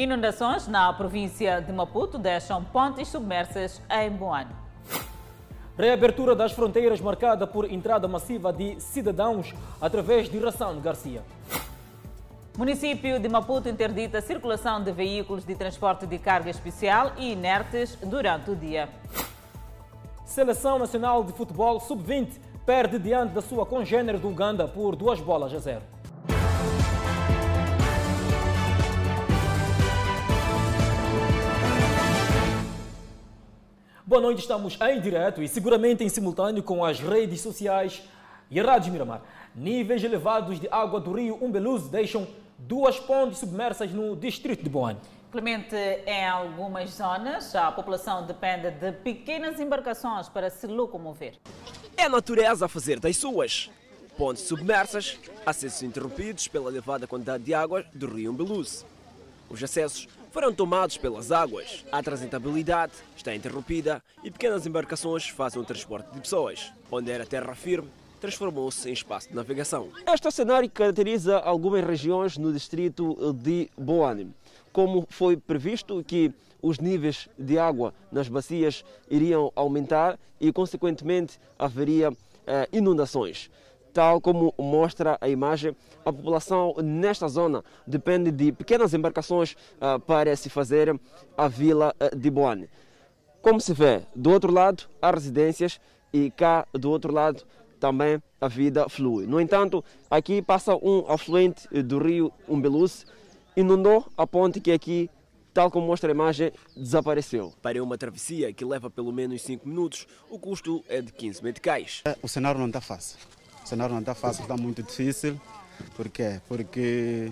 Inundações na província de Maputo deixam pontes submersas em Boane. Reabertura das fronteiras marcada por entrada massiva de cidadãos através de Ração Garcia. Município de Maputo interdita a circulação de veículos de transporte de carga especial e inertes durante o dia. Seleção Nacional de Futebol Sub-20 perde diante da sua congênere do Uganda por duas bolas a zero. Boa noite, estamos em direto e seguramente em simultâneo com as redes sociais e a Rádio Miramar. Níveis elevados de água do rio Umbeluz deixam duas pontes submersas no distrito de Boane. Clemente, em algumas zonas, a população depende de pequenas embarcações para se locomover. É a natureza a fazer das suas. Pontes submersas, acessos interrompidos pela elevada quantidade de água do rio Umbeluz. Os acessos foram tomados pelas águas. A transitabilidade está interrompida e pequenas embarcações fazem o transporte de pessoas. Onde era terra firme, transformou-se em espaço de navegação. Este cenário caracteriza algumas regiões no distrito de Boane. Como foi previsto que os níveis de água nas bacias iriam aumentar e, consequentemente, haveria eh, inundações. Tal como mostra a imagem, a população nesta zona depende de pequenas embarcações uh, para se fazer a vila uh, de Boane. Como se vê, do outro lado há residências e cá do outro lado também a vida flui. No entanto, aqui passa um afluente do rio Umbeluz, inundou a ponte que aqui tal como mostra a imagem, desapareceu. Para uma travessia que leva pelo menos 5 minutos, o custo é de 15 meticais. O cenário não está fácil. O cenário não está fácil, está muito difícil. Por quê? Porque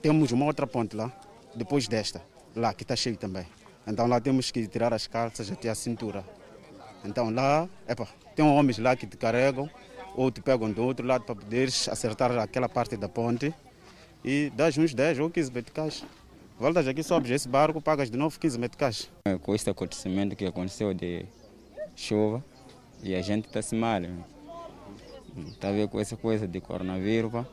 temos uma outra ponte lá, depois desta, lá que está cheio também. Então lá temos que tirar as calças até a cintura. Então lá, epa, tem homens lá que te carregam ou te pegam do outro lado para poderes acertar aquela parte da ponte e dás uns 10 ou 15 meticais. Voltas aqui, sobes esse barco, pagas de novo 15 meticais. Com este acontecimento que aconteceu de chuva, e a gente está se mal. Está a ver com essa coisa de coronavírus, pá.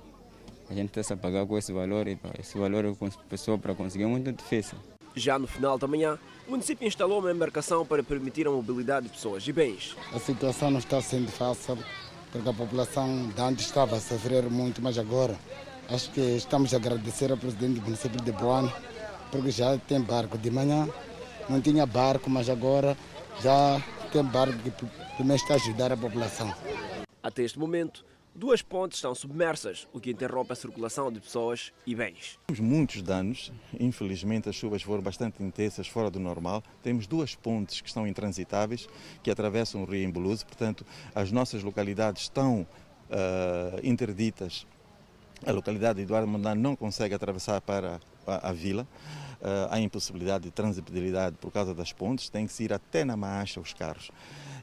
a gente está se a pagar com esse valor e pá, esse valor pessoa para conseguir é muito difícil. Já no final da manhã, o município instalou uma embarcação para permitir a mobilidade de pessoas e bens. A situação não está sendo fácil, porque a população de antes estava a sofrer muito, mas agora acho que estamos a agradecer ao presidente do município de Boane, porque já tem barco. De manhã não tinha barco, mas agora já tem barco que também está a ajudar a população. Até este momento, duas pontes estão submersas, o que interrompe a circulação de pessoas e bens. Temos muitos danos, infelizmente as chuvas foram bastante intensas, fora do normal. Temos duas pontes que estão intransitáveis, que atravessam o rio Embuluso, portanto as nossas localidades estão uh, interditas. A localidade de Eduardo Mondlane não consegue atravessar para a, a vila. Uh, há impossibilidade de transitabilidade por causa das pontes, tem que se ir até na marcha os carros.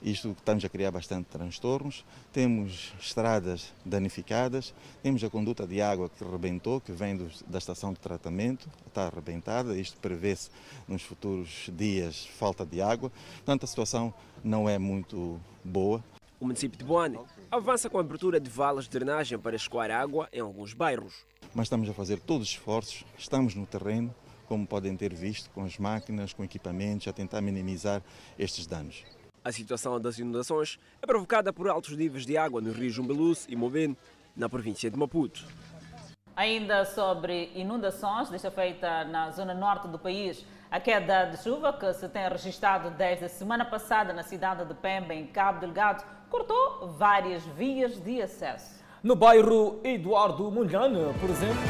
Isto estamos a criar bastante transtornos. Temos estradas danificadas, temos a conduta de água que rebentou, que vem da estação de tratamento, está arrebentada. Isto prevê-se nos futuros dias falta de água. Portanto, a situação não é muito boa. O município de Boane avança com a abertura de valas de drenagem para escoar água em alguns bairros. Mas estamos a fazer todos os esforços, estamos no terreno, como podem ter visto, com as máquinas, com equipamentos, a tentar minimizar estes danos. A situação das inundações é provocada por altos níveis de água no rio Jumbeluz e Movene, na província de Maputo. Ainda sobre inundações, desta feita na zona norte do país, a queda de chuva que se tem registrado desde a semana passada na cidade de Pemba, em Cabo Delgado, cortou várias vias de acesso. No bairro Eduardo Munhane, por exemplo.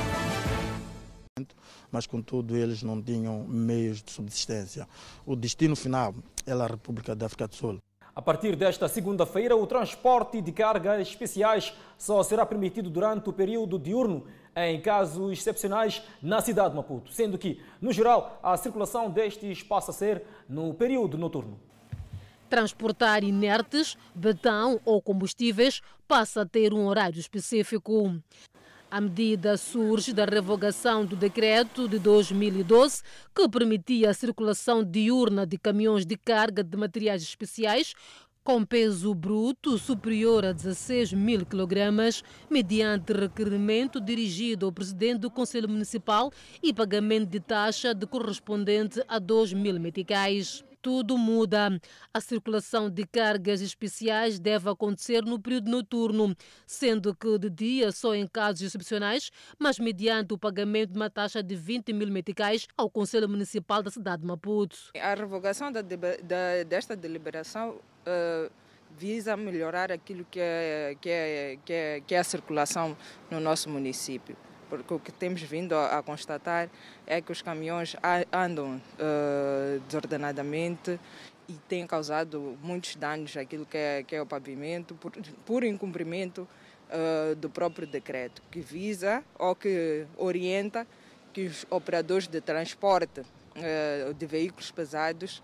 Mas, contudo, eles não tinham meios de subsistência. O destino final é a República da África do Sul. A partir desta segunda-feira, o transporte de cargas especiais só será permitido durante o período diurno, em casos excepcionais, na cidade de Maputo, sendo que, no geral, a circulação destes passa a ser no período noturno. Transportar inertes, betão ou combustíveis passa a ter um horário específico. A medida surge da revogação do decreto de 2012 que permitia a circulação diurna de caminhões de carga de materiais especiais com peso bruto superior a 16 mil quilogramas, mediante requerimento dirigido ao presidente do Conselho Municipal e pagamento de taxa de correspondente a 2 mil meticais tudo muda. A circulação de cargas especiais deve acontecer no período noturno, sendo que de dia só em casos excepcionais, mas mediante o pagamento de uma taxa de 20 mil meticais ao Conselho Municipal da cidade de Maputo. A revogação da, da, desta deliberação uh, visa melhorar aquilo que é, que, é, que, é, que é a circulação no nosso município porque o que temos vindo a, constatar é que os caminhões andam uh, desordenadamente e têm causado muitos danos àquilo que é, que é o pavimento por, por incumprimento uh, do próprio decreto, que visa ou que orienta que os operadores de transporte uh, de veículos pesados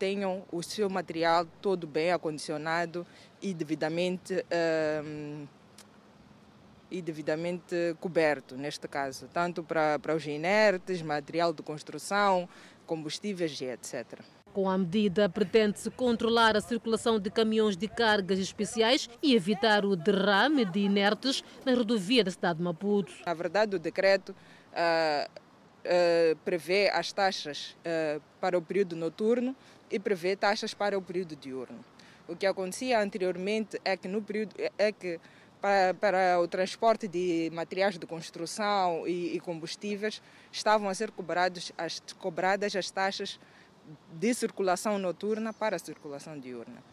tenham o seu material todo bem acondicionado e devidamente uh, e devidamente coberto, neste caso, tanto para, para os inertes, material de construção, combustíveis e etc. Com a medida, pretende-se controlar a circulação de caminhões de cargas especiais e evitar o derrame de inertes na rodovia da cidade de Maputo. Na verdade, o decreto uh, uh, prevê as taxas uh, para o período noturno e prevê taxas para o período diurno. O que acontecia anteriormente é que no período é que para, para o transporte de materiais de construção e, e combustíveis, estavam a ser cobrados as, cobradas as taxas de circulação noturna para a circulação diurna.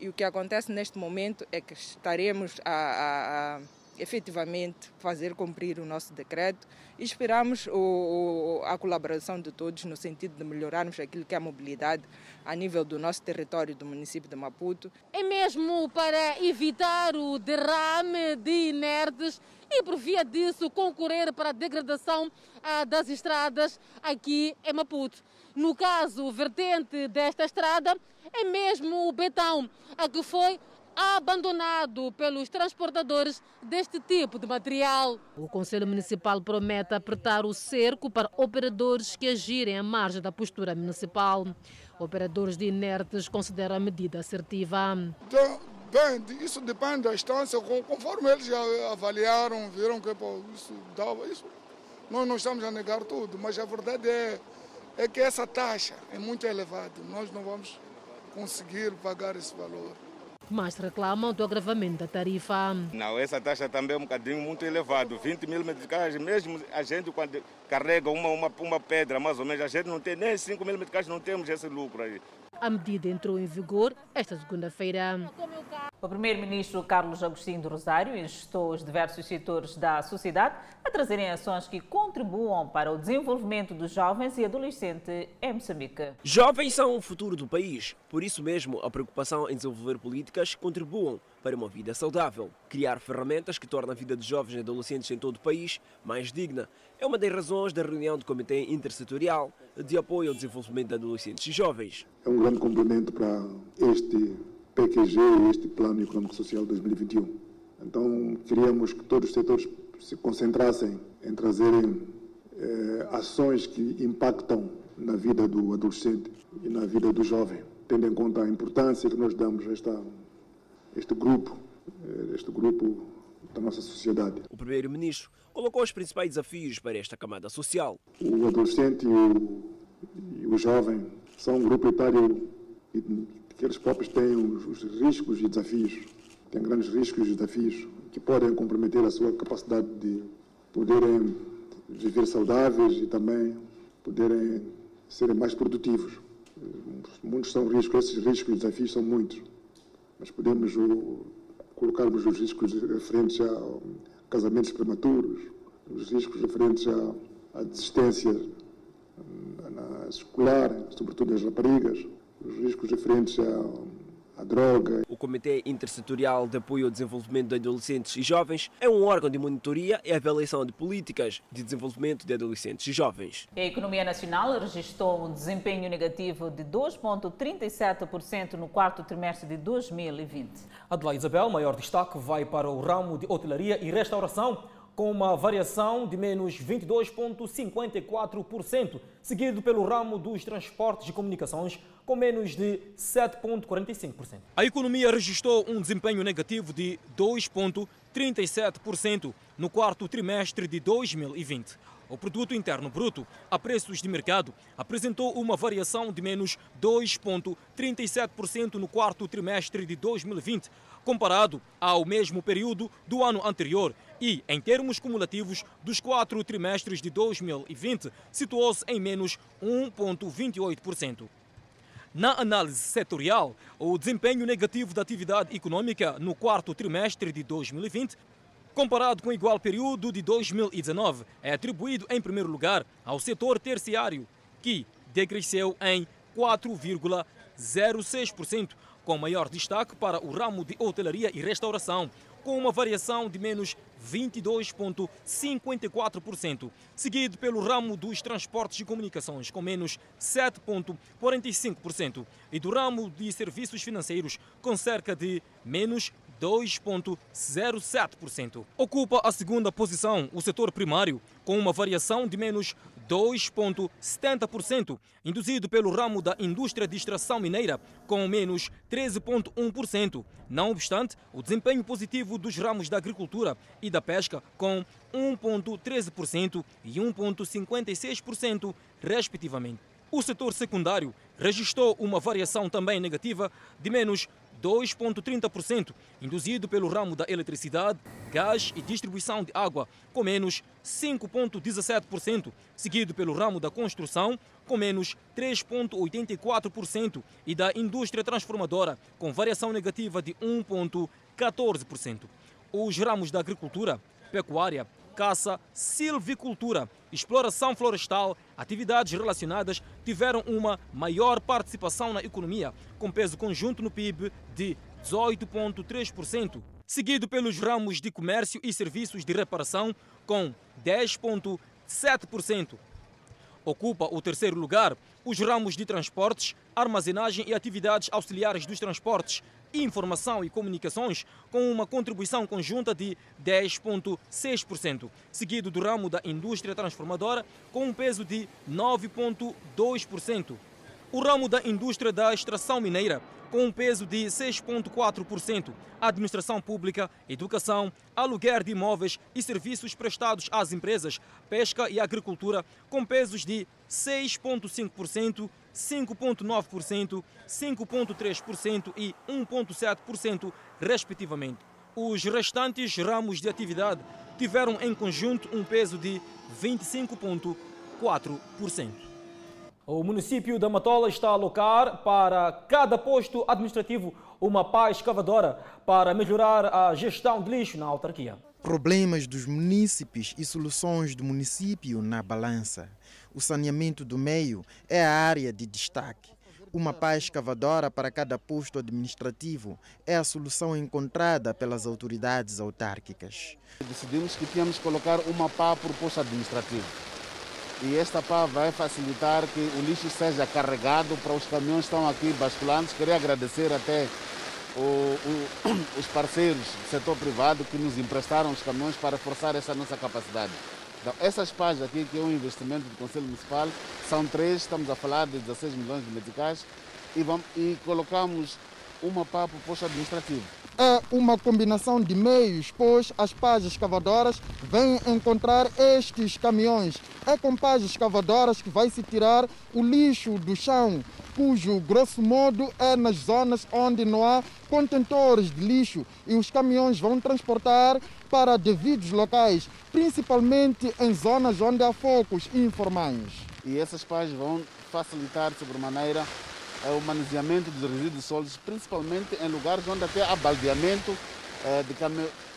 E o que acontece neste momento é que estaremos a, a, a efetivamente fazer cumprir o nosso decreto e esperamos o, a colaboração de todos no sentido de melhorarmos aquilo que é a mobilidade a nível do nosso território do município de Maputo. É mesmo para evitar o derrame de inertes e por via disso concorrer para a degradação ah, das estradas aqui em Maputo. No caso vertente desta estrada é mesmo o betão, a que foi abandonado pelos transportadores deste tipo de material. O Conselho Municipal promete apertar o cerco para operadores que agirem à margem da postura municipal. Operadores de inertes consideram a medida assertiva. Bem, isso depende da instância, conforme eles avaliaram, viram que pô, isso dava isso. Nós não estamos a negar tudo, mas a verdade é, é que essa taxa é muito elevada. Nós não vamos conseguir pagar esse valor mas reclamam do agravamento da tarifa. Não, essa taxa também é um bocadinho muito elevado, 20 mil meticais, mesmo a gente quando carrega uma, uma, uma pedra, mais ou menos, a gente não tem nem 5 mil meticais, não temos esse lucro aí. A medida entrou em vigor esta segunda-feira. O primeiro-ministro Carlos Agostinho do Rosário instou os diversos setores da sociedade a trazerem ações que contribuam para o desenvolvimento dos jovens e adolescentes em Moçambique. Jovens são o futuro do país, por isso mesmo a preocupação em desenvolver políticas que contribuam para uma vida saudável. Criar ferramentas que tornam a vida dos jovens e adolescentes em todo o país mais digna é uma das razões da reunião do Comitê Intersetorial de Apoio ao Desenvolvimento de Adolescentes e Jovens. É um grande complemento para este PQG, este Plano Econômico Social 2021. Então, queríamos que todos os setores se concentrassem em trazerem eh, ações que impactam na vida do adolescente e na vida do jovem, tendo em conta a importância que nós damos a esta, este grupo, eh, este grupo da nossa sociedade. O primeiro-ministro colocou os principais desafios para esta camada social. O adolescente e o, e o jovem são um grupo etário que eles próprios têm os, os riscos e desafios, têm grandes riscos e desafios que podem comprometer a sua capacidade de poderem viver saudáveis e também poderem serem mais produtivos. Muitos são riscos, esses riscos e desafios são muitos, mas podemos colocarmos os riscos referentes a casamentos prematuros, os riscos referentes à, à desistência na escolar, sobretudo das raparigas, os riscos referentes à, à droga. O Comitê Intersetorial de Apoio ao Desenvolvimento de Adolescentes e Jovens é um órgão de monitoria e avaliação de políticas de desenvolvimento de adolescentes e jovens. A economia nacional registrou um desempenho negativo de 2,37% no quarto trimestre de 2020. Adelaide Isabel, maior destaque vai para o ramo de hotelaria e restauração, com uma variação de menos 22,54%, seguido pelo ramo dos transportes e comunicações, com menos de 7,45%. A economia registrou um desempenho negativo de 2,37% no quarto trimestre de 2020. O produto interno bruto, a preços de mercado, apresentou uma variação de menos 2,37% no quarto trimestre de 2020, comparado ao mesmo período do ano anterior e, em termos cumulativos dos quatro trimestres de 2020, situou-se em menos 1,28%. Na análise setorial, o desempenho negativo da atividade econômica no quarto trimestre de 2020 comparado com o igual período de 2019, é atribuído em primeiro lugar ao setor terciário, que decresceu em 4,06%, com maior destaque para o ramo de hotelaria e restauração, com uma variação de menos 22,54%, seguido pelo ramo dos transportes e comunicações, com menos 7,45%, e do ramo de serviços financeiros, com cerca de menos 2,07%. Ocupa a segunda posição o setor primário, com uma variação de menos 2,70%, induzido pelo ramo da indústria de extração mineira, com menos 13,1%. Não obstante, o desempenho positivo dos ramos da agricultura e da pesca, com 1,13% e 1,56%, respectivamente. O setor secundário registrou uma variação também negativa de menos 2,30%, induzido pelo ramo da eletricidade, gás e distribuição de água, com menos 5,17%, seguido pelo ramo da construção, com menos 3,84%, e da indústria transformadora, com variação negativa de 1,14%. Os ramos da agricultura, pecuária, caça, silvicultura, exploração florestal, atividades relacionadas tiveram uma maior participação na economia, com peso conjunto no PIB de 18,3%, seguido pelos ramos de comércio e serviços de reparação, com 10,7%. Ocupa o terceiro lugar os ramos de transportes, armazenagem e atividades auxiliares dos transportes, informação e comunicações, com uma contribuição conjunta de 10,6%, seguido do ramo da indústria transformadora, com um peso de 9,2%. O ramo da indústria da extração mineira, com um peso de 6,4%. Administração pública, educação, aluguer de imóveis e serviços prestados às empresas, pesca e agricultura, com pesos de 6,5%, 5,9%, 5,3% e 1,7%, respectivamente. Os restantes ramos de atividade tiveram em conjunto um peso de 25,4%. O município da Matola está a alocar para cada posto administrativo uma pá escavadora para melhorar a gestão de lixo na autarquia. Problemas dos munícipes e soluções do município na balança. O saneamento do meio é a área de destaque. Uma pá escavadora para cada posto administrativo é a solução encontrada pelas autoridades autárquicas. Decidimos que tínhamos que colocar uma pá por posto administrativo e esta pá vai facilitar que o lixo seja carregado para os caminhões que estão aqui basculantes. Queria agradecer até o, o, os parceiros do setor privado que nos emprestaram os caminhões para forçar essa nossa capacidade. Então, essas pás aqui, que é um investimento do Conselho Municipal, são três, estamos a falar de 16 milhões de meticais, e, vamos, e colocamos uma pá para o posto administrativo é uma combinação de meios, pois as pás escavadoras vêm encontrar estes caminhões. É com pás escavadoras que vai se tirar o lixo do chão, cujo grosso modo é nas zonas onde não há contentores de lixo e os caminhões vão transportar para devidos locais, principalmente em zonas onde há focos informais. E essas pás vão facilitar sobremaneira é o manuseamento dos resíduos sólidos, principalmente em lugares onde até há baldeamento é, de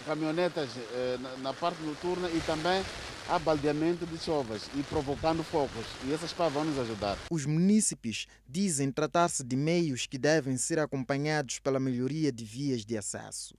caminhonetas é, na parte noturna e também há baldeamento de chuvas e provocando focos. E essas pás vão nos ajudar. Os munícipes dizem tratar-se de meios que devem ser acompanhados pela melhoria de vias de acesso.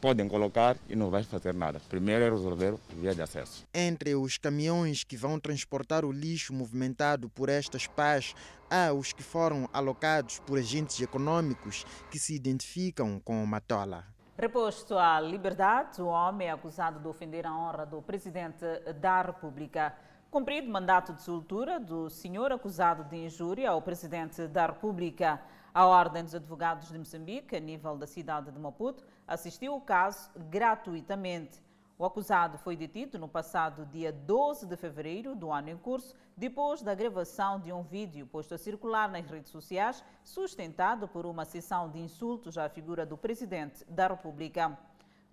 Podem colocar e não vai fazer nada. Primeiro é resolver via de acesso. Entre os caminhões que vão transportar o lixo movimentado por estas pás, há os que foram alocados por agentes econômicos que se identificam com o Matola. Reposto à liberdade, o homem é acusado de ofender a honra do presidente da República. Cumprido mandato de soltura do senhor acusado de injúria ao presidente da República. A Ordem dos Advogados de Moçambique, a nível da cidade de Maputo, assistiu o caso gratuitamente. O acusado foi detido no passado dia 12 de fevereiro do ano em curso, depois da gravação de um vídeo posto a circular nas redes sociais, sustentado por uma sessão de insultos à figura do presidente da República.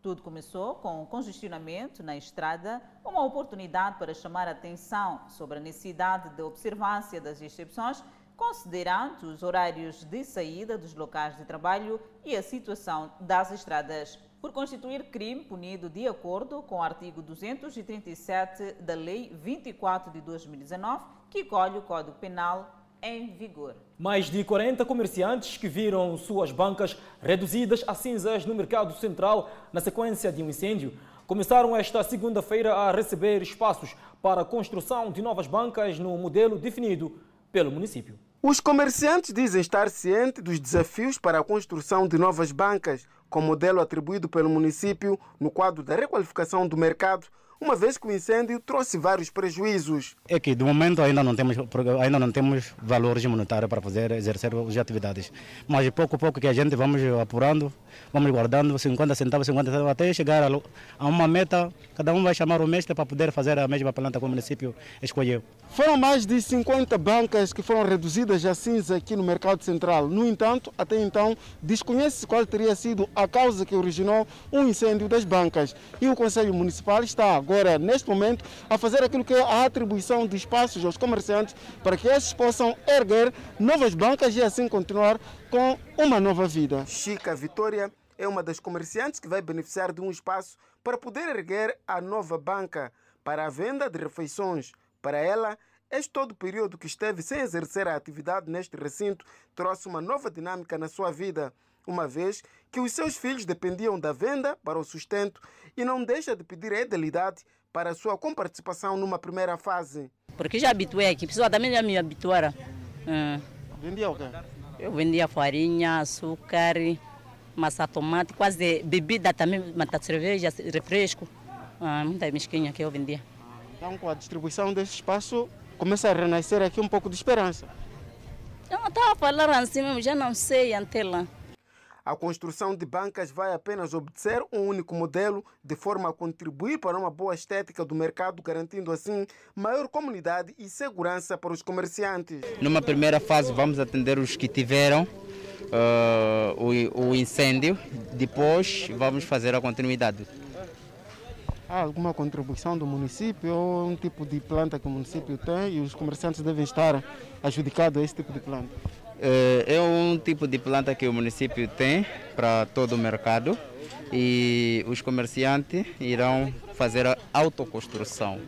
Tudo começou com um congestionamento na estrada, uma oportunidade para chamar a atenção sobre a necessidade de observância das exceções, considerando os horários de saída dos locais de trabalho e a situação das estradas por constituir crime punido de acordo com o artigo 237 da Lei 24 de 2019, que colhe o Código Penal em vigor. Mais de 40 comerciantes que viram suas bancas reduzidas a cinzas no mercado central na sequência de um incêndio começaram esta segunda-feira a receber espaços para a construção de novas bancas no modelo definido pelo município. Os comerciantes dizem estar cientes dos desafios para a construção de novas bancas, com modelo atribuído pelo município no quadro da requalificação do mercado uma vez que o incêndio trouxe vários prejuízos. É que, de momento, ainda não temos, ainda não temos valores monetários para poder exercer as atividades. Mas, pouco a pouco que a gente vamos apurando, vamos guardando 50 centavos, 50 centavos, até chegar a uma meta, cada um vai chamar o mestre para poder fazer a mesma planta que o município escolheu. Foram mais de 50 bancas que foram reduzidas a cinza aqui no Mercado Central. No entanto, até então, desconhece qual teria sido a causa que originou o incêndio das bancas. E o Conselho Municipal está agora, neste momento, a fazer aquilo que é a atribuição de espaços aos comerciantes para que esses possam erguer novas bancas e assim continuar com uma nova vida. Chica Vitória é uma das comerciantes que vai beneficiar de um espaço para poder erguer a nova banca para a venda de refeições. Para ela, este todo o período que esteve sem exercer a atividade neste recinto trouxe uma nova dinâmica na sua vida uma vez que os seus filhos dependiam da venda para o sustento e não deixa de pedir a Edelidade para a sua comparticipação numa primeira fase. Porque já habituei aqui, pessoa também já me habituaram. Hum. Vendia o quê? Eu vendia farinha, açúcar, massa tomate, quase bebida também, mata cerveja, refresco. Ah, muita mesquinha que eu vendia. Então, com a distribuição desse espaço, começa a renascer aqui um pouco de esperança. Eu estava falando assim mesmo, já não sei até lá. A construção de bancas vai apenas obedecer um único modelo, de forma a contribuir para uma boa estética do mercado, garantindo assim maior comunidade e segurança para os comerciantes. Numa primeira fase, vamos atender os que tiveram uh, o, o incêndio, depois vamos fazer a continuidade. Há alguma contribuição do município ou um tipo de planta que o município tem e os comerciantes devem estar adjudicados a esse tipo de planta? Eh, é um tipo de planta que o município tem para todo o mercado e os comerciantes irão fazer a autoconstrução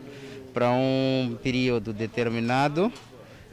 para um período determinado.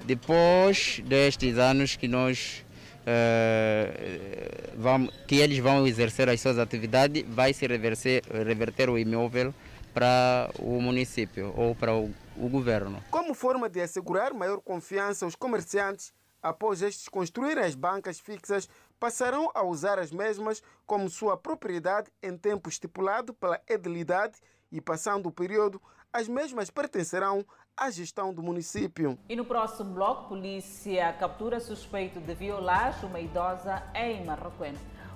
Depois destes anos que nós uh, vamos, que eles vão exercer as suas atividades, vai se reverter, reverter o imóvel para o município ou para o, o governo. Como forma de assegurar maior confiança aos comerciantes, após estes construírem as bancas fixas, passarão a usar as mesmas como sua propriedade em tempo estipulado pela edilidade e, passando o período, as mesmas pertencerão à gestão do município. E no próximo bloco, polícia captura suspeito de violar uma idosa em Marroquém.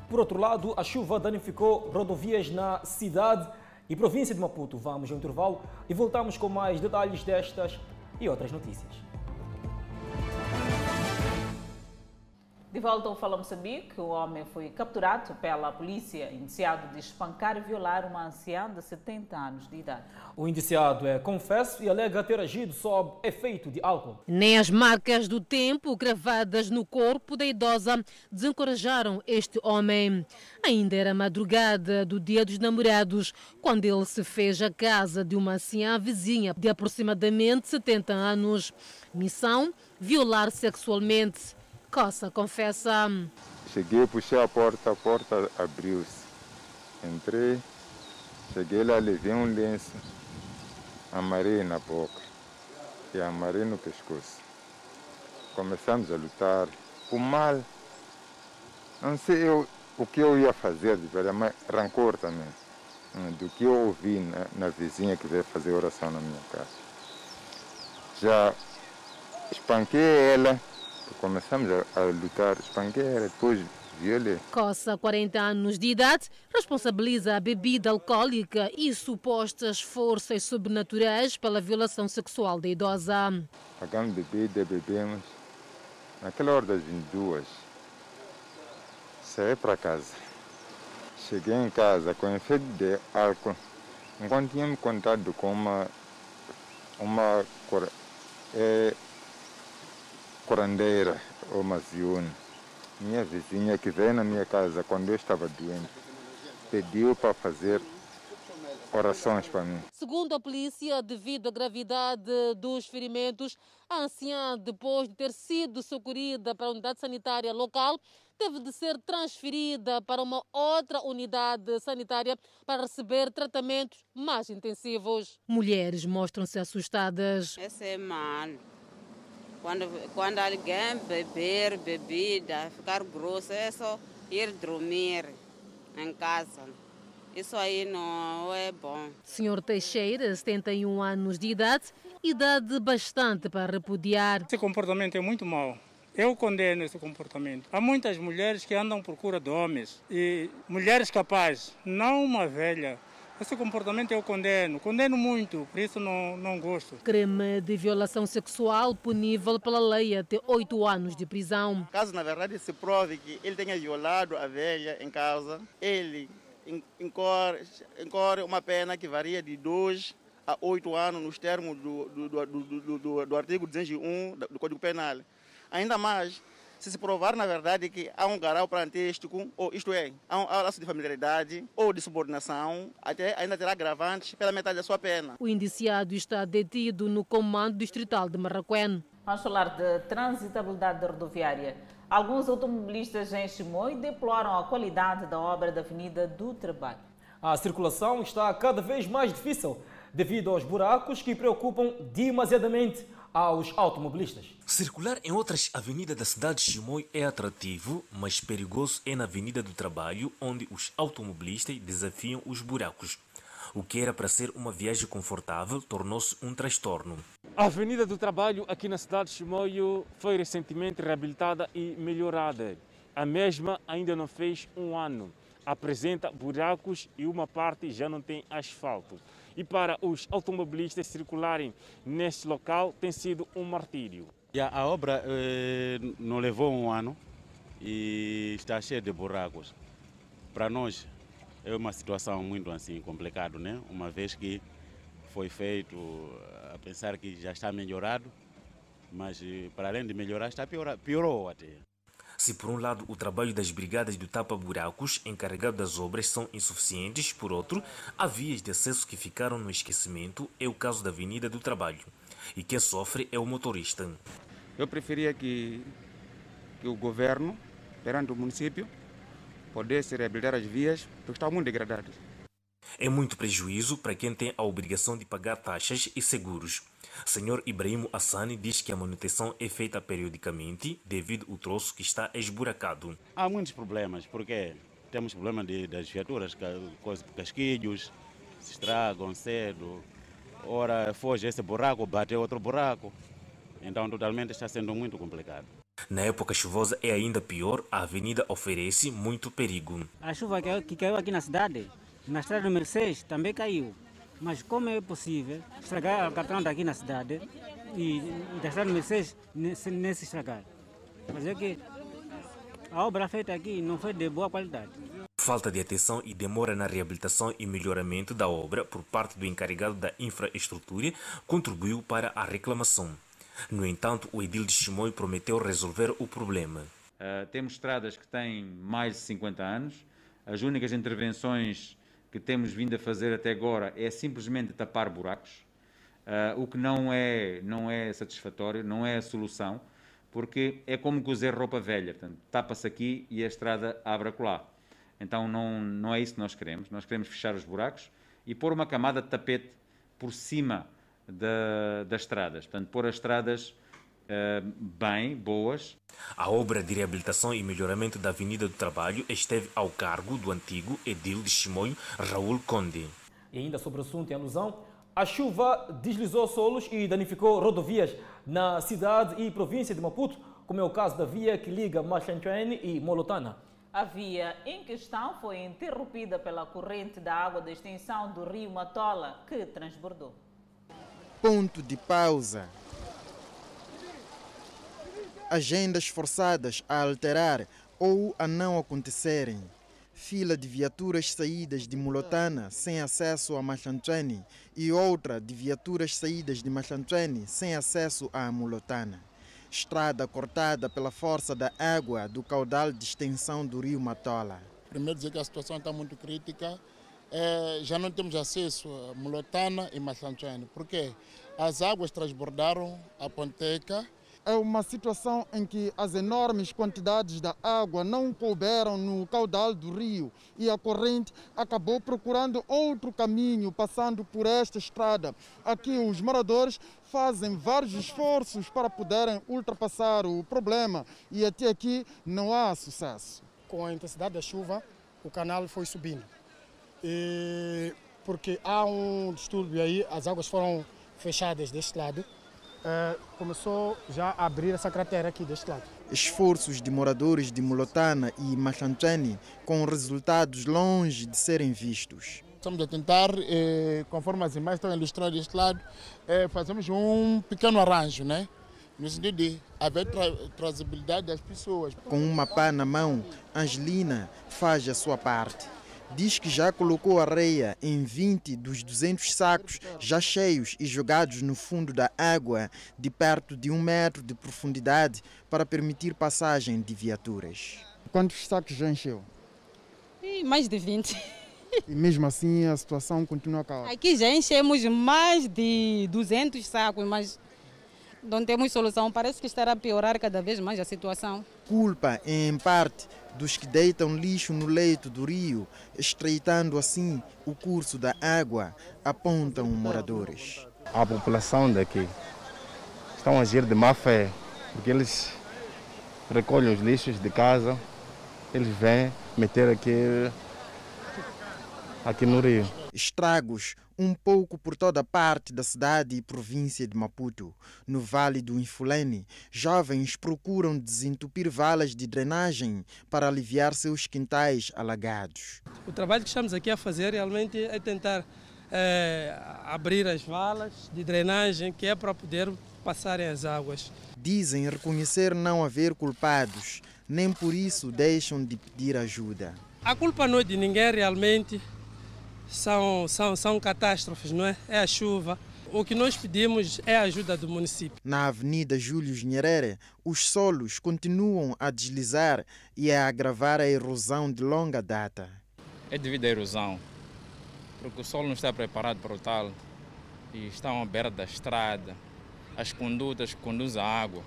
Por outro lado, a chuva danificou rodovias na cidade e província de Maputo. Vamos ao intervalo e voltamos com mais detalhes destas e outras notícias. De volta ao Fala Moçambique, o homem foi capturado pela polícia, indiciado de espancar e violar uma anciã de 70 anos de idade. O indiciado é confesso e alega ter agido sob efeito de álcool. Nem as marcas do tempo gravadas no corpo da idosa desencorajaram este homem. Ainda era madrugada do dia dos namorados, quando ele se fez à casa de uma anciã vizinha de aproximadamente 70 anos. Missão: violar sexualmente. Coça confessa. Cheguei, puxei a porta, a porta abriu-se. Entrei, cheguei lá, levei um lenço, amarrei na boca e amarrei no pescoço. Começamos a lutar. O mal, não sei, eu, o que eu ia fazer, de verdade, mas rancor também, hum, do que eu ouvi na, na vizinha que veio fazer oração na minha casa. Já espanquei ela, começamos a, a lutar, espanquei ela, depois violei. Coça, 40 anos de idade, responsabiliza a bebida alcoólica e supostas forças sobrenaturais pela violação sexual da idosa. Pagamos bebida, bebemos. Naquela hora das 22, saí para casa. Cheguei em casa com efeito de álcool. Enquanto tinha me contado com uma, uma cor, é, curandeira, ou mazione, minha vizinha que veio na minha casa quando eu estava doente, pediu para fazer orações para mim. Segundo a polícia, devido à gravidade dos ferimentos, a anciã, depois de ter sido socorrida para a unidade sanitária local, teve de ser transferida para uma outra unidade sanitária para receber tratamentos mais intensivos. Mulheres mostram-se assustadas. Esse é mal. Quando, quando alguém beber bebida, ficar grosso, é só ir dormir em casa. Isso aí não é bom. Senhor Teixeira, 71 anos de idade, idade bastante para repudiar. Esse comportamento é muito mau. Eu condeno esse comportamento. Há muitas mulheres que andam à procura de homens e mulheres capazes, não uma velha. Esse comportamento eu condeno, condeno muito, por isso não, não gosto. Crime de violação sexual punível pela lei até oito anos de prisão. Caso, na verdade, se prove que ele tenha violado a velha em casa, ele incorre, incorre uma pena que varia de 2 a 8 anos nos termos do, do, do, do, do artigo 201 do Código Penal. Ainda mais, se se provar, na verdade, que há um grau parentesco, ou isto é, há um laço de familiaridade ou de subordinação, até ainda terá agravantes pela metade da sua pena. O indiciado está detido no comando distrital de Marraquém. Vamos falar de transitabilidade rodoviária. Alguns automobilistas em Chimoio deploram a qualidade da obra da Avenida do Trabalho. A circulação está cada vez mais difícil devido aos buracos que preocupam demasiadamente aos automobilistas. Circular em outras avenidas da cidade de Chimoio é atrativo, mas perigoso é na Avenida do Trabalho, onde os automobilistas desafiam os buracos. O que era para ser uma viagem confortável tornou-se um transtorno. A Avenida do Trabalho aqui na cidade de Chimoio foi recentemente reabilitada e melhorada. A mesma ainda não fez um ano. Apresenta buracos e uma parte já não tem asfalto. E para os automobilistas circularem neste local tem sido um martírio. A obra eh, não levou um ano e está cheia de buracos. Para nós é uma situação muito assim complicada, né? Uma vez que foi feito a pensar que já está melhorado, mas eh, para além de melhorar está pior, piorou até. Se por um lado o trabalho das brigadas do tapa-buracos encarregado das obras são insuficientes, por outro, há vias de acesso que ficaram no esquecimento, é o caso da Avenida do Trabalho. E quem sofre é o motorista. Eu preferia que, que o governo, perante o município, pudesse reabilitar as vias, porque estão muito degradadas. É muito prejuízo para quem tem a obrigação de pagar taxas e seguros. Senhor Ibrahim Assani diz que a manutenção é feita periodicamente devido ao troço que está esburacado. Há muitos problemas, porque temos problema de, das viaturas, casquilhos, se estragam cedo, ora foge esse buraco, bate outro buraco. Então totalmente está sendo muito complicado. Na época chuvosa é ainda pior, a avenida oferece muito perigo. A chuva que caiu aqui na cidade, na estrada número 6, também caiu. Mas como é possível estragar o cartão daqui na cidade e, da estrada número 6 nesse, nesse estragar? Mas é que a obra feita aqui não foi de boa qualidade. Falta de atenção e demora na reabilitação e melhoramento da obra por parte do encarregado da infraestrutura contribuiu para a reclamação. No entanto, o edil de Chimoio prometeu resolver o problema. Uh, temos estradas que têm mais de 50 anos. As únicas intervenções que temos vindo a fazer até agora é simplesmente tapar buracos, uh, o que não é, não é satisfatório, não é a solução, porque é como cozer roupa velha, tapa-se aqui e a estrada abre acolá. Então não, não é isso que nós queremos, nós queremos fechar os buracos e pôr uma camada de tapete por cima da, das estradas, portanto pôr as estradas bem, boas. A obra de reabilitação e melhoramento da Avenida do Trabalho esteve ao cargo do antigo edil de Chimoio, Raul Conde. E ainda sobre o assunto em alusão, a chuva deslizou solos e danificou rodovias na cidade e província de Maputo, como é o caso da via que liga Machanchuene e Molotana. A via em questão foi interrompida pela corrente da água da extensão do rio Matola, que transbordou. Ponto de pausa. Agendas forçadas a alterar ou a não acontecerem. Fila de viaturas saídas de Mulotana sem acesso a Machantrene e outra de viaturas saídas de Machantrene sem acesso a Mulotana. Estrada cortada pela força da água do caudal de extensão do rio Matola. Primeiro dizer que a situação está muito crítica. É, já não temos acesso a Mulotana e Machantrene. Por quê? As águas transbordaram a Ponteca é uma situação em que as enormes quantidades da água não couberam no caudal do rio e a corrente acabou procurando outro caminho, passando por esta estrada. Aqui os moradores fazem vários esforços para poderem ultrapassar o problema e até aqui não há sucesso. Com a intensidade da chuva, o canal foi subindo. E porque há um distúrbio aí, as águas foram fechadas deste lado é, começou já a abrir essa cratera aqui deste lado. Esforços de moradores de Mulotana e Machanchani com resultados longe de serem vistos. Estamos a tentar, eh, conforme as imagens estão ilustradas deste lado, eh, fazemos um pequeno arranjo, né? no sentido de haver tra trazabilidade das pessoas. Com uma pá na mão, Angelina faz a sua parte diz que já colocou areia em 20 dos 200 sacos já cheios e jogados no fundo da água de perto de um metro de profundidade para permitir passagem de viaturas. Quantos sacos já encheu? mais de 20. E mesmo assim a situação continua calma? Aqui já enchemos mais de 200 sacos, mas não temos solução. Parece que estará a piorar cada vez mais a situação. Culpa, em parte, dos que deitam lixo no leito do rio, estreitando assim o curso da água, apontam moradores. A população daqui estão a agir de má fé, porque eles recolhem os lixos de casa, eles vêm meter aqui, aqui no rio. Estragos um pouco por toda parte da cidade e província de Maputo. No Vale do Infulene, jovens procuram desentupir valas de drenagem para aliviar seus quintais alagados. O trabalho que estamos aqui a fazer realmente é tentar é, abrir as valas de drenagem, que é para poder passarem as águas. Dizem reconhecer não haver culpados, nem por isso deixam de pedir ajuda. A culpa não é de ninguém realmente são, são, são catástrofes, não é? É a chuva. O que nós pedimos é a ajuda do município. Na Avenida Júlio Nyerere, os solos continuam a deslizar e a agravar a erosão de longa data. É devido à erosão, porque o solo não está preparado para o tal e estão à beira da estrada. As condutas que conduzem a água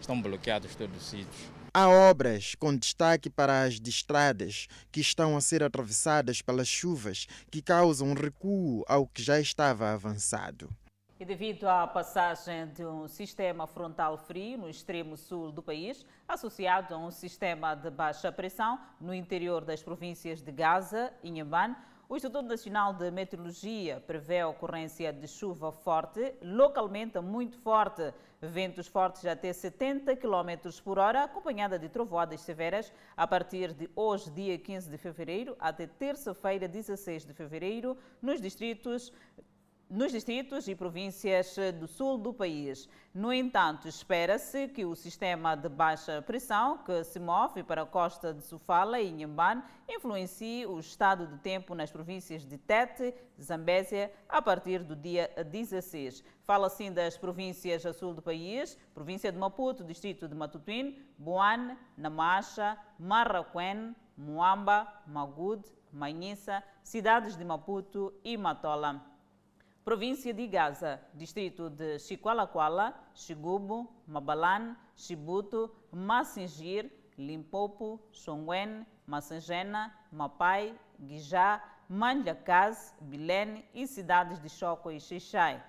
estão bloqueadas em todos os sítios. Há obras com destaque para as de estradas que estão a ser atravessadas pelas chuvas que causam recuo ao que já estava avançado. E devido à passagem de um sistema frontal frio no extremo sul do país, associado a um sistema de baixa pressão no interior das províncias de Gaza e Inhambane, o Instituto Nacional de Meteorologia prevê a ocorrência de chuva forte, localmente muito forte, ventos fortes até 70 km por hora, acompanhada de trovoadas severas a partir de hoje, dia 15 de fevereiro, até terça-feira, 16 de fevereiro, nos distritos nos distritos e províncias do sul do país. No entanto, espera-se que o sistema de baixa pressão que se move para a costa de Sofala e Inhambane influencie o estado de tempo nas províncias de Tete, Zambésia, a partir do dia 16. Fala assim das províncias a sul do país, província de Maputo, distrito de Matutuíne, Boane, Namacha, Marraquém, Moamba, Magud, Manhissa, cidades de Maputo e Matola. Província de Gaza, distrito de Chiqualaquala, Xigubo, Mabalan, Chibuto, Massingir, Limpopo, Xongwen, Massangena, Mapai, Guijá, Manlacaz, Bilene e cidades de Choco e Xixai.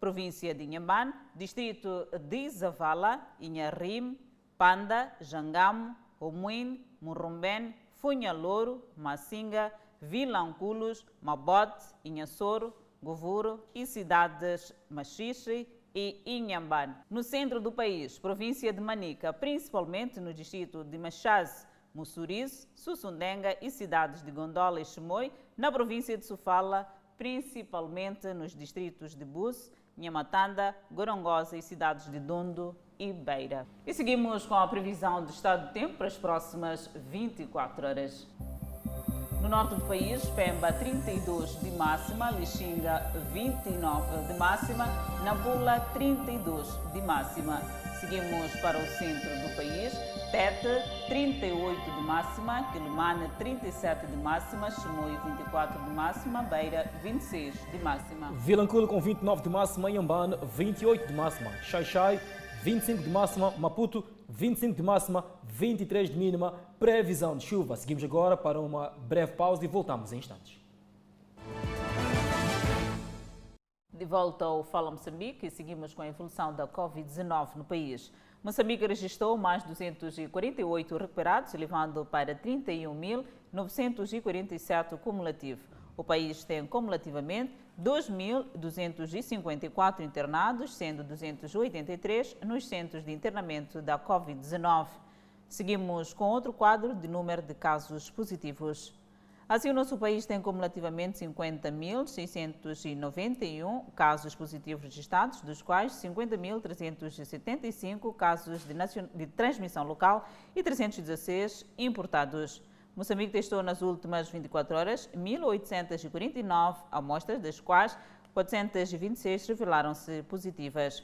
Província de Inhambane, Distrito de Zavala, Inharim, Panda, Jangamo, Homuin, Murrumben, Funha Louro, Massinga, Vilanculos, Mabote, Inhassoro, Govuro e cidades Machixe e Inhambane. No centro do país, província de Manica, principalmente no distrito de Machaz, Mussuriz, Sussundenga e cidades de Gondola e Chimoio, na província de Sofala, principalmente nos distritos de Bus, Nhamatanda, Gorongosa e cidades de Dondo e Beira. E seguimos com a previsão do estado do tempo para as próximas 24 horas. No norte do país, Pemba 32 de máxima, Lixinga 29 de máxima, Nampula 32 de máxima. Seguimos para o centro do país, Tete 38 de máxima, Quilimane 37 de máxima, Chimoio 24 de máxima, Beira 26 de máxima. Vilanculo com 29 de máxima, Inhambane 28 de máxima, Xaixai 25 de máxima, Maputo 25 de máxima, 23 de mínima, previsão de chuva. Seguimos agora para uma breve pausa e voltamos em instantes. De volta ao Fala Moçambique e seguimos com a evolução da Covid-19 no país. Moçambique registrou mais 248 recuperados, elevando para 31.947 cumulativo. O país tem cumulativamente 2.254 internados, sendo 283 nos centros de internamento da Covid-19. Seguimos com outro quadro de número de casos positivos. Assim, o nosso país tem cumulativamente 50.691 casos positivos registrados, dos quais 50.375 casos de, de transmissão local e 316 importados. Moçambique testou nas últimas 24 horas 1.849 amostras, das quais 426 revelaram-se positivas.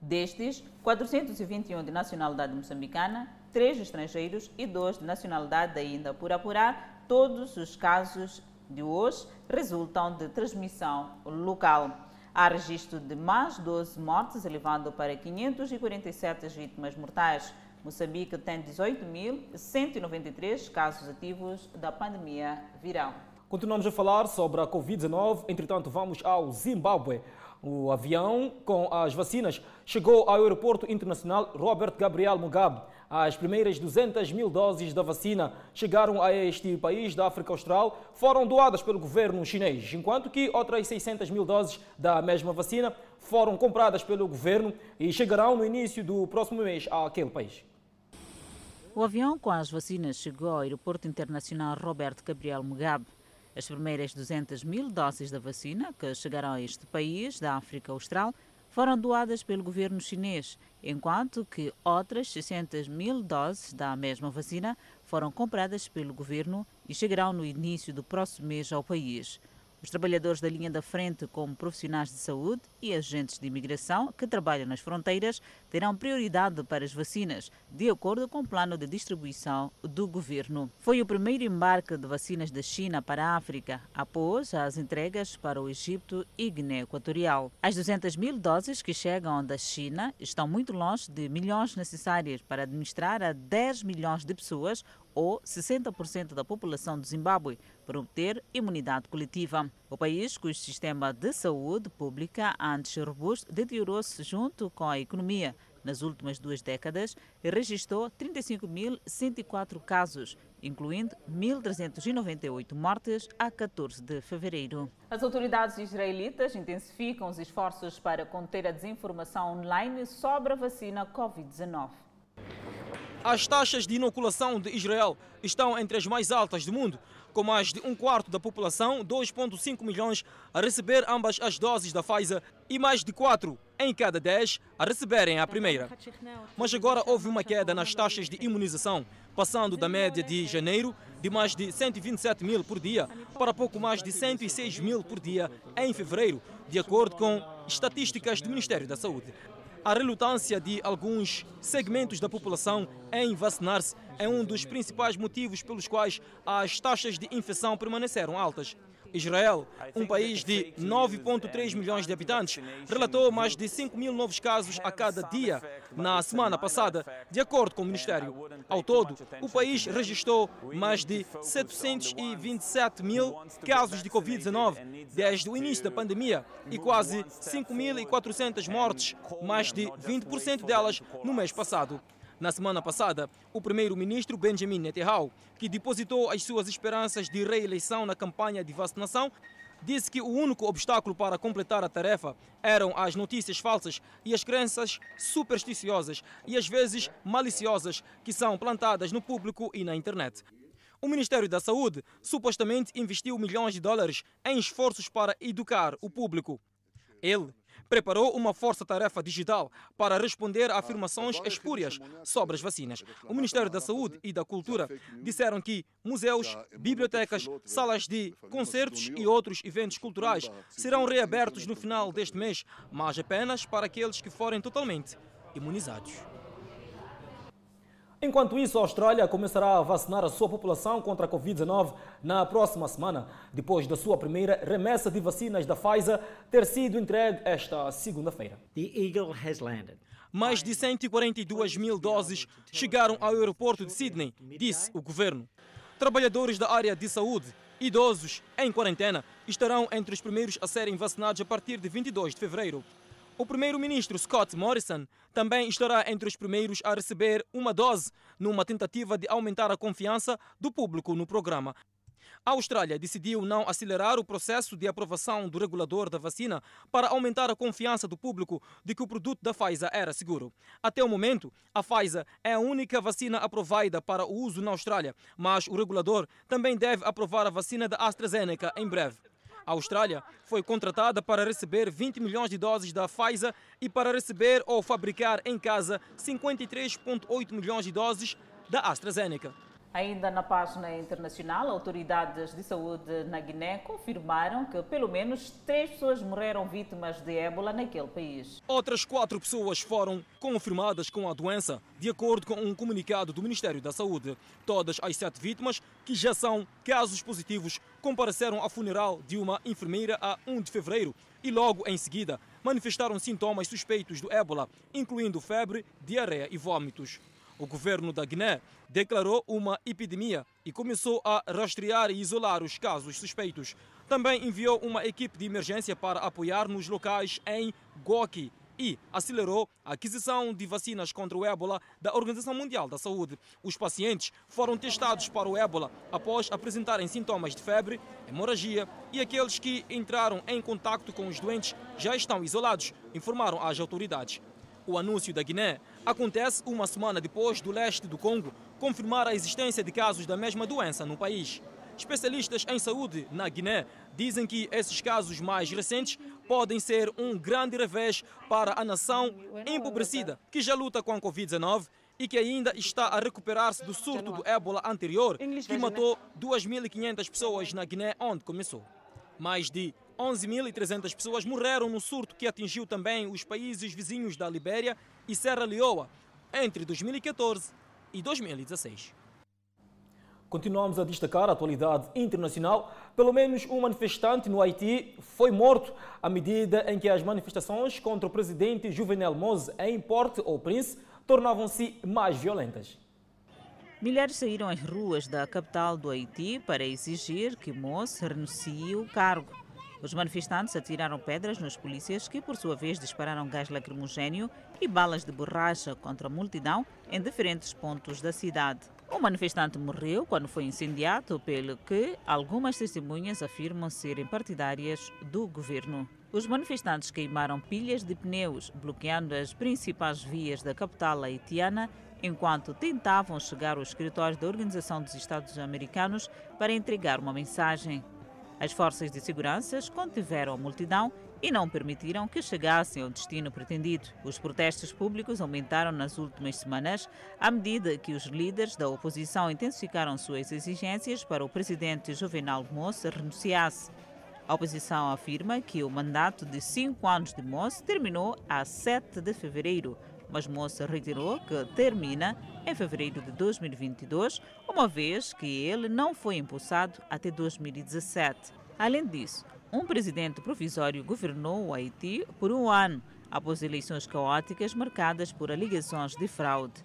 Destes, 421 de nacionalidade moçambicana, 3 estrangeiros e 2 de nacionalidade ainda por apurar. Todos os casos de hoje resultam de transmissão local. Há registro de mais 12 mortes, elevando para 547 vítimas mortais. Moçambique tem 18.193 casos ativos da pandemia viral. Continuamos a falar sobre a Covid-19, entretanto, vamos ao Zimbábue. O avião com as vacinas chegou ao aeroporto internacional Robert Gabriel Mugabe. As primeiras 200 mil doses da vacina chegaram a este país da África Austral, foram doadas pelo governo chinês, enquanto que outras 600 mil doses da mesma vacina foram compradas pelo governo e chegarão no início do próximo mês àquele país. O avião com as vacinas chegou ao Aeroporto Internacional Roberto Gabriel Mugabe. As primeiras 200 mil doses da vacina que chegaram a este país da África Austral foram doadas pelo governo chinês, enquanto que outras 600 mil doses da mesma vacina foram compradas pelo governo e chegarão no início do próximo mês ao país. Os trabalhadores da linha da frente, como profissionais de saúde e agentes de imigração que trabalham nas fronteiras, terão prioridade para as vacinas, de acordo com o plano de distribuição do governo. Foi o primeiro embarque de vacinas da China para a África, após as entregas para o Egito e Guiné Equatorial. As 200 mil doses que chegam da China estão muito longe de milhões necessárias para administrar a 10 milhões de pessoas ou 60% da população do Zimbábue, para obter imunidade coletiva. O país, cujo sistema de saúde pública antes robusto deteriorou-se junto com a economia nas últimas duas décadas e registrou 35.104 casos, incluindo 1.398 mortes a 14 de fevereiro. As autoridades israelitas intensificam os esforços para conter a desinformação online sobre a vacina Covid-19. As taxas de inoculação de Israel estão entre as mais altas do mundo, com mais de um quarto da população, 2,5 milhões, a receber ambas as doses da Pfizer e mais de 4 em cada 10 a receberem a primeira. Mas agora houve uma queda nas taxas de imunização, passando da média de janeiro de mais de 127 mil por dia para pouco mais de 106 mil por dia em fevereiro, de acordo com estatísticas do Ministério da Saúde. A relutância de alguns segmentos da população em vacinar-se é um dos principais motivos pelos quais as taxas de infecção permaneceram altas. Israel, um país de 9,3 milhões de habitantes, relatou mais de 5 mil novos casos a cada dia na semana passada, de acordo com o Ministério. Ao todo, o país registrou mais de 727 mil casos de Covid-19 desde o início da pandemia e quase 5.400 mortes, mais de 20% delas no mês passado. Na semana passada, o primeiro-ministro Benjamin Netanyahu, que depositou as suas esperanças de reeleição na campanha de vacinação, disse que o único obstáculo para completar a tarefa eram as notícias falsas e as crenças supersticiosas e às vezes maliciosas que são plantadas no público e na internet. O Ministério da Saúde supostamente investiu milhões de dólares em esforços para educar o público. Ele preparou uma força-tarefa digital para responder a afirmações espúrias sobre as vacinas. O Ministério da Saúde e da Cultura disseram que museus, bibliotecas, salas de concertos e outros eventos culturais serão reabertos no final deste mês, mas apenas para aqueles que forem totalmente imunizados. Enquanto isso, a Austrália começará a vacinar a sua população contra a Covid-19 na próxima semana, depois da sua primeira remessa de vacinas da Pfizer ter sido entregue esta segunda-feira. Mais de 142 mil doses chegaram ao aeroporto de Sydney, disse o governo. Trabalhadores da área de saúde, idosos em quarentena, estarão entre os primeiros a serem vacinados a partir de 22 de fevereiro. O primeiro-ministro Scott Morrison também estará entre os primeiros a receber uma dose, numa tentativa de aumentar a confiança do público no programa. A Austrália decidiu não acelerar o processo de aprovação do regulador da vacina para aumentar a confiança do público de que o produto da Pfizer era seguro. Até o momento, a Pfizer é a única vacina aprovada para o uso na Austrália, mas o regulador também deve aprovar a vacina da AstraZeneca em breve. A Austrália foi contratada para receber 20 milhões de doses da Pfizer e para receber ou fabricar em casa 53,8 milhões de doses da AstraZeneca. Ainda na página internacional, autoridades de saúde na Guiné confirmaram que pelo menos três pessoas morreram vítimas de ébola naquele país. Outras quatro pessoas foram confirmadas com a doença, de acordo com um comunicado do Ministério da Saúde. Todas as sete vítimas, que já são casos positivos, compareceram ao funeral de uma enfermeira a 1 de fevereiro e logo em seguida manifestaram sintomas suspeitos do ébola, incluindo febre, diarreia e vômitos. O governo da Guiné declarou uma epidemia e começou a rastrear e isolar os casos suspeitos. Também enviou uma equipe de emergência para apoiar nos locais em Goki e acelerou a aquisição de vacinas contra o ébola da Organização Mundial da Saúde. Os pacientes foram testados para o ébola após apresentarem sintomas de febre, hemorragia e aqueles que entraram em contato com os doentes já estão isolados, informaram as autoridades. O anúncio da Guiné acontece uma semana depois do leste do Congo confirmar a existência de casos da mesma doença no país. Especialistas em saúde na Guiné dizem que esses casos mais recentes podem ser um grande revés para a nação empobrecida que já luta com a Covid-19 e que ainda está a recuperar-se do surto do ébola anterior que matou 2.500 pessoas na Guiné, onde começou. Mais de 11.300 pessoas morreram no surto que atingiu também os países vizinhos da Libéria e Serra Leoa entre 2014 e 2016. Continuamos a destacar a atualidade internacional. Pelo menos um manifestante no Haiti foi morto à medida em que as manifestações contra o presidente Juvenel Moise em Port-au-Prince tornavam-se mais violentas. Milhares saíram às ruas da capital do Haiti para exigir que Moise renuncie o cargo. Os manifestantes atiraram pedras nos polícias, que por sua vez dispararam gás lacrimogênio e balas de borracha contra a multidão em diferentes pontos da cidade. Um manifestante morreu quando foi incendiado, pelo que algumas testemunhas afirmam serem partidárias do governo. Os manifestantes queimaram pilhas de pneus, bloqueando as principais vias da capital haitiana, enquanto tentavam chegar ao escritório da Organização dos Estados Americanos para entregar uma mensagem. As forças de segurança contiveram a multidão e não permitiram que chegassem ao destino pretendido. Os protestos públicos aumentaram nas últimas semanas à medida que os líderes da oposição intensificaram suas exigências para o presidente Juvenal Moço renunciasse. A oposição afirma que o mandato de cinco anos de Moço terminou a 7 de fevereiro, mas Moça reiterou que termina em fevereiro de 2022, uma vez que ele não foi impulsado até 2017. Além disso, um presidente provisório governou o Haiti por um ano após eleições caóticas marcadas por alegações de fraude.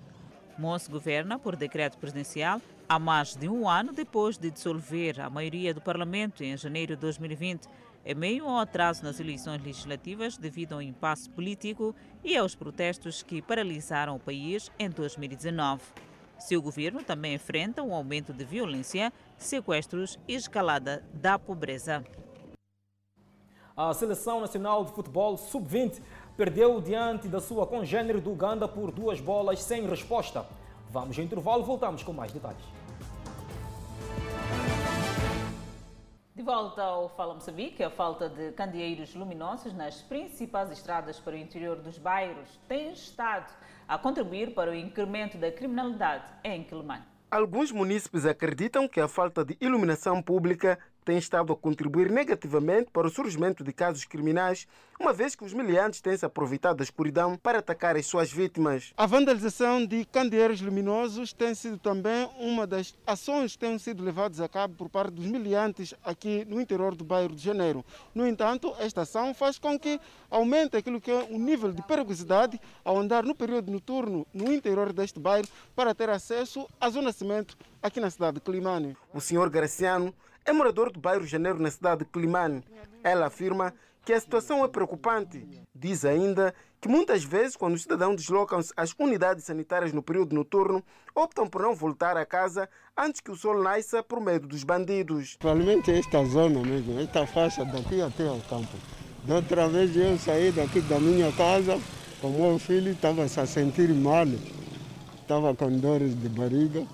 Moço governa por decreto presidencial há mais de um ano depois de dissolver a maioria do parlamento em janeiro de 2020, em meio ao atraso nas eleições legislativas devido ao impasse político e aos protestos que paralisaram o país em 2019. Seu governo também enfrenta um aumento de violência, sequestros e escalada da pobreza. A Seleção Nacional de Futebol Sub-20 perdeu diante da sua congênere do Uganda por duas bolas sem resposta. Vamos ao intervalo, voltamos com mais detalhes. De volta ao Fala Moçambique, a falta de candeeiros luminosos nas principais estradas para o interior dos bairros tem estado a contribuir para o incremento da criminalidade em Quelimane. Alguns munícipes acreditam que a falta de iluminação pública tem estado a contribuir negativamente para o surgimento de casos criminais, uma vez que os miliantes têm se aproveitado da escuridão para atacar as suas vítimas. A vandalização de candeeiros luminosos tem sido também uma das ações que têm sido levadas a cabo por parte dos miliantes aqui no interior do bairro de Janeiro. No entanto, esta ação faz com que aumente aquilo que é o nível de perigosidade ao andar no período noturno no interior deste bairro para ter acesso à zona cimento aqui na cidade de Climane. O senhor Graciano é morador do bairro Janeiro, na cidade de Climane. Ela afirma que a situação é preocupante. Diz ainda que muitas vezes, quando os cidadãos deslocam-se às unidades sanitárias no período noturno, optam por não voltar a casa antes que o sol nasça por medo dos bandidos. Provavelmente esta zona mesmo, esta faixa daqui até ao campo. Da outra vez eu saí daqui da minha casa, o meu filho estava a sentir mal, estava com dores de barriga.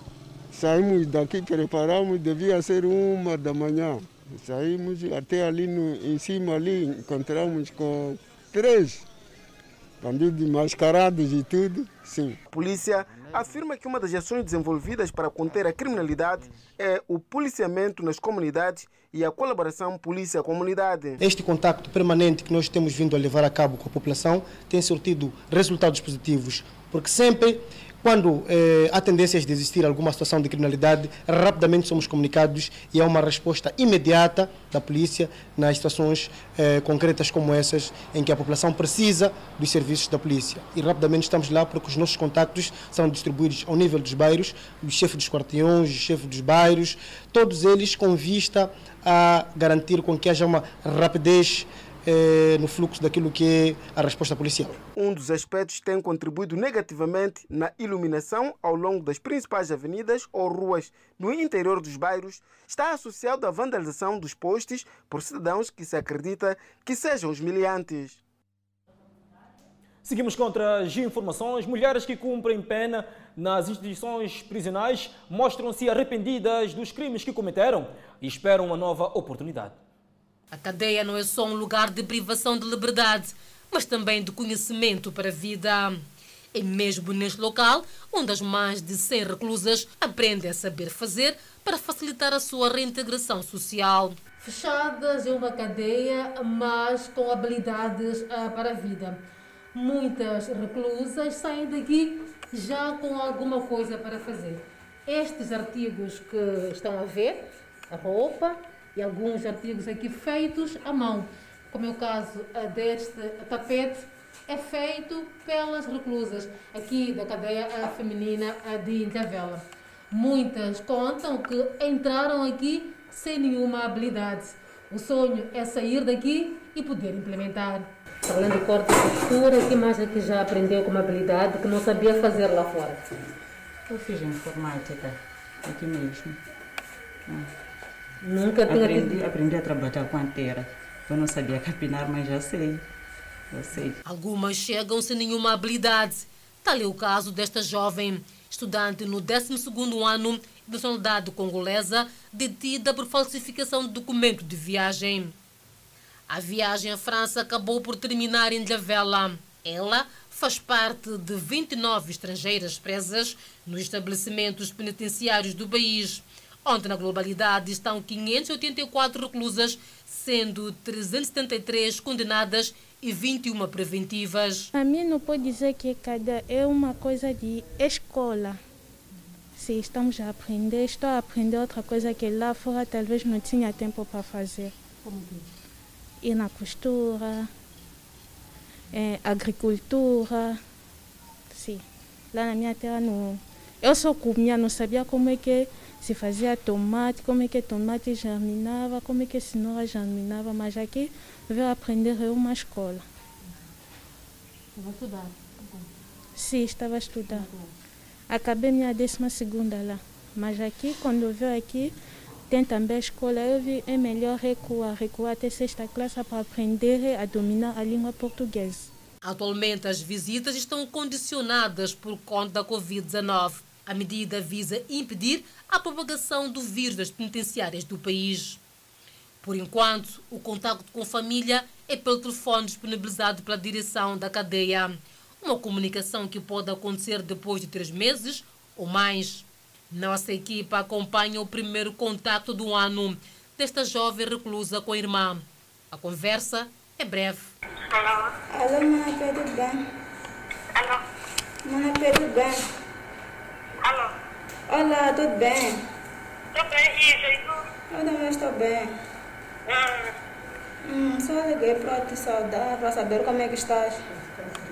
Saímos daqui, preparamos, devia ser uma da manhã. Saímos até ali no, em cima ali, encontramos com três bandidos mascarados e tudo, sim. A polícia afirma que uma das ações desenvolvidas para conter a criminalidade é o policiamento nas comunidades e a colaboração polícia-comunidade. Este contacto permanente que nós temos vindo a levar a cabo com a população tem surtido resultados positivos, porque sempre quando eh, há tendências de existir alguma situação de criminalidade, rapidamente somos comunicados e há uma resposta imediata da polícia nas situações eh, concretas como essas, em que a população precisa dos serviços da polícia. E rapidamente estamos lá porque os nossos contactos são distribuídos ao nível dos bairros, os chefes dos quarteões, os chefes dos bairros, todos eles com vista a garantir com que haja uma rapidez eh, no fluxo daquilo que é a resposta policial. Um dos aspectos que tem contribuído negativamente na iluminação ao longo das principais avenidas ou ruas no interior dos bairros está associado à vandalização dos postes por cidadãos que se acredita que sejam os miliantes. Seguimos contra as informações. Mulheres que cumprem pena nas instituições prisionais mostram-se arrependidas dos crimes que cometeram e esperam uma nova oportunidade. A cadeia não é só um lugar de privação de liberdade, mas também de conhecimento para a vida. É mesmo neste local onde as mais de 100 reclusas aprendem a saber fazer para facilitar a sua reintegração social. Fechadas em uma cadeia, mas com habilidades ah, para a vida. Muitas reclusas saem daqui já com alguma coisa para fazer. Estes artigos que estão a ver, a roupa, e alguns artigos aqui feitos à mão, como é o caso deste tapete, é feito pelas reclusas aqui da cadeia feminina de Intavela. Muitas contam que entraram aqui sem nenhuma habilidade. O sonho é sair daqui e poder implementar. Além de corte e costura, o que mais é que já aprendeu como habilidade que não sabia fazer lá fora? Eu fiz informática aqui mesmo. Nunca tinha aprendi, tido- aprendi a trabalhar com antera. Eu não sabia capinar, mas já sei. Já sei. Algumas chegam sem nenhuma habilidade. Tal é o caso desta jovem, estudante no 12º ano de nacionalidade congolesa, detida por falsificação de documento de viagem. A viagem à França acabou por terminar em Lavela. Ela faz parte de 29 estrangeiras presas nos estabelecimentos penitenciários do país, onde na globalidade estão 584 reclusas, sendo 373 condenadas e 21 preventivas. A mim não pode dizer que cada é uma coisa de escola. Se estamos a aprender, estou a aprender outra coisa que lá fora talvez não tinha tempo para fazer. Como que? Ir na costura, é, agricultura. Sim. Lá na minha terra não. Eu só comia, não sabia como é que se fazia tomate, como é que tomate germinava, como é que cenoura germinava, mas aqui veio aprender uma escola. Estava a estudar? Sim, estava a estudar. Acabei minha décima segunda lá. Mas aqui, quando veio aqui, tem também a escola, eu vi é melhor recuar, recuar até sexta classe para aprender a dominar a língua portuguesa. Atualmente, as visitas estão condicionadas por conta da Covid-19. A medida visa impedir a propagação do vírus das penitenciárias do país. Por enquanto, o contato com a família é pelo telefone disponibilizado pela direção da cadeia. Uma comunicação que pode acontecer depois de três meses ou mais. Nossa equipa acompanha o primeiro contato do ano desta jovem reclusa com a irmã. A conversa é breve. Alô? Alô, mãe, tudo bem? Alô? Mãe, tudo bem? Alô? Olá, tudo bem? Estou bem, e tu? Eu também estou bem. Ah. Hum, só liguei para te saudar, para saber como é que estás.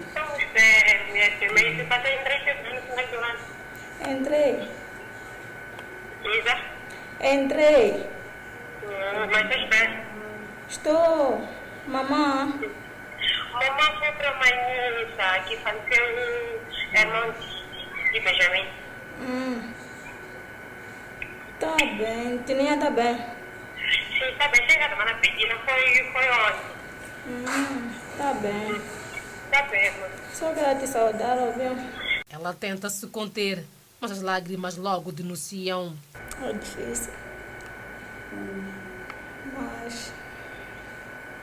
Estamos bem, minha filha. Você passou em três semanas no restaurante? Entrei. Isa? Entrei. Hum, mas estás bem? Estou. Mamã. Mamãe foi para a Manhissa, que faleceu um irmão de Benjamin. Hum. Tá bem. Tininha tá bem. Sim, tá bem. Chega a semana pedida, foi, foi ótimo. Hum, tá bem. Tá bem, mano. Só queria te saudar, ouviu? Ela tenta se conter, mas as lágrimas logo denunciam. É difícil. Hum. Mas.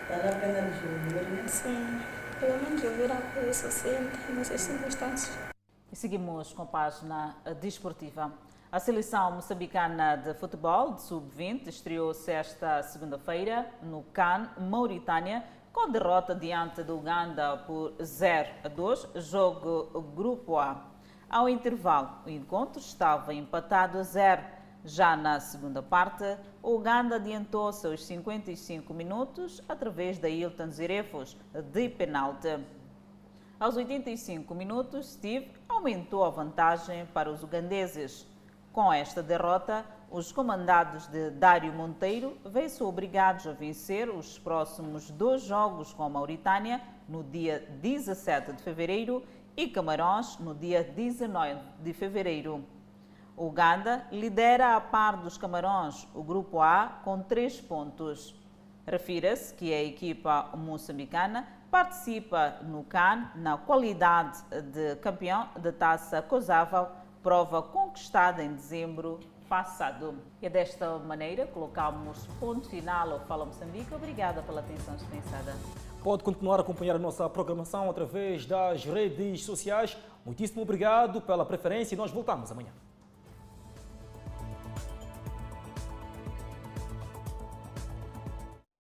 Vale a pena nos ouvir, né? Sim. Pelo menos ouvir a coisa sempre, nessas circunstâncias. E seguimos com a página desportiva. A seleção moçambicana de futebol de sub-20 estreou-se esta segunda-feira no CAN, Mauritânia, com derrota diante do Uganda por 0 a 2, jogo Grupo A. Ao intervalo, o encontro estava empatado a 0. Já na segunda parte, o Uganda adiantou-se aos 55 minutos através da Hilton Zirefos de penalti. Aos 85 minutos, Steve aumentou a vantagem para os ugandeses. Com esta derrota, os comandados de Dário Monteiro veem-se obrigados a vencer os próximos dois jogos com a Mauritânia no dia 17 de fevereiro e Camarões no dia 19 de fevereiro. Uganda lidera a par dos Camarões o Grupo A com três pontos. Refira-se que a equipa moçambicana participa no CAN na qualidade de campeão da Taça Cosável, prova conquistada em dezembro passado. E desta maneira colocamos ponto final ao Fala Moçambique. Obrigada pela atenção dispensada. Pode continuar a acompanhar a nossa programação através das redes sociais. Muitíssimo obrigado pela preferência e nós voltamos amanhã.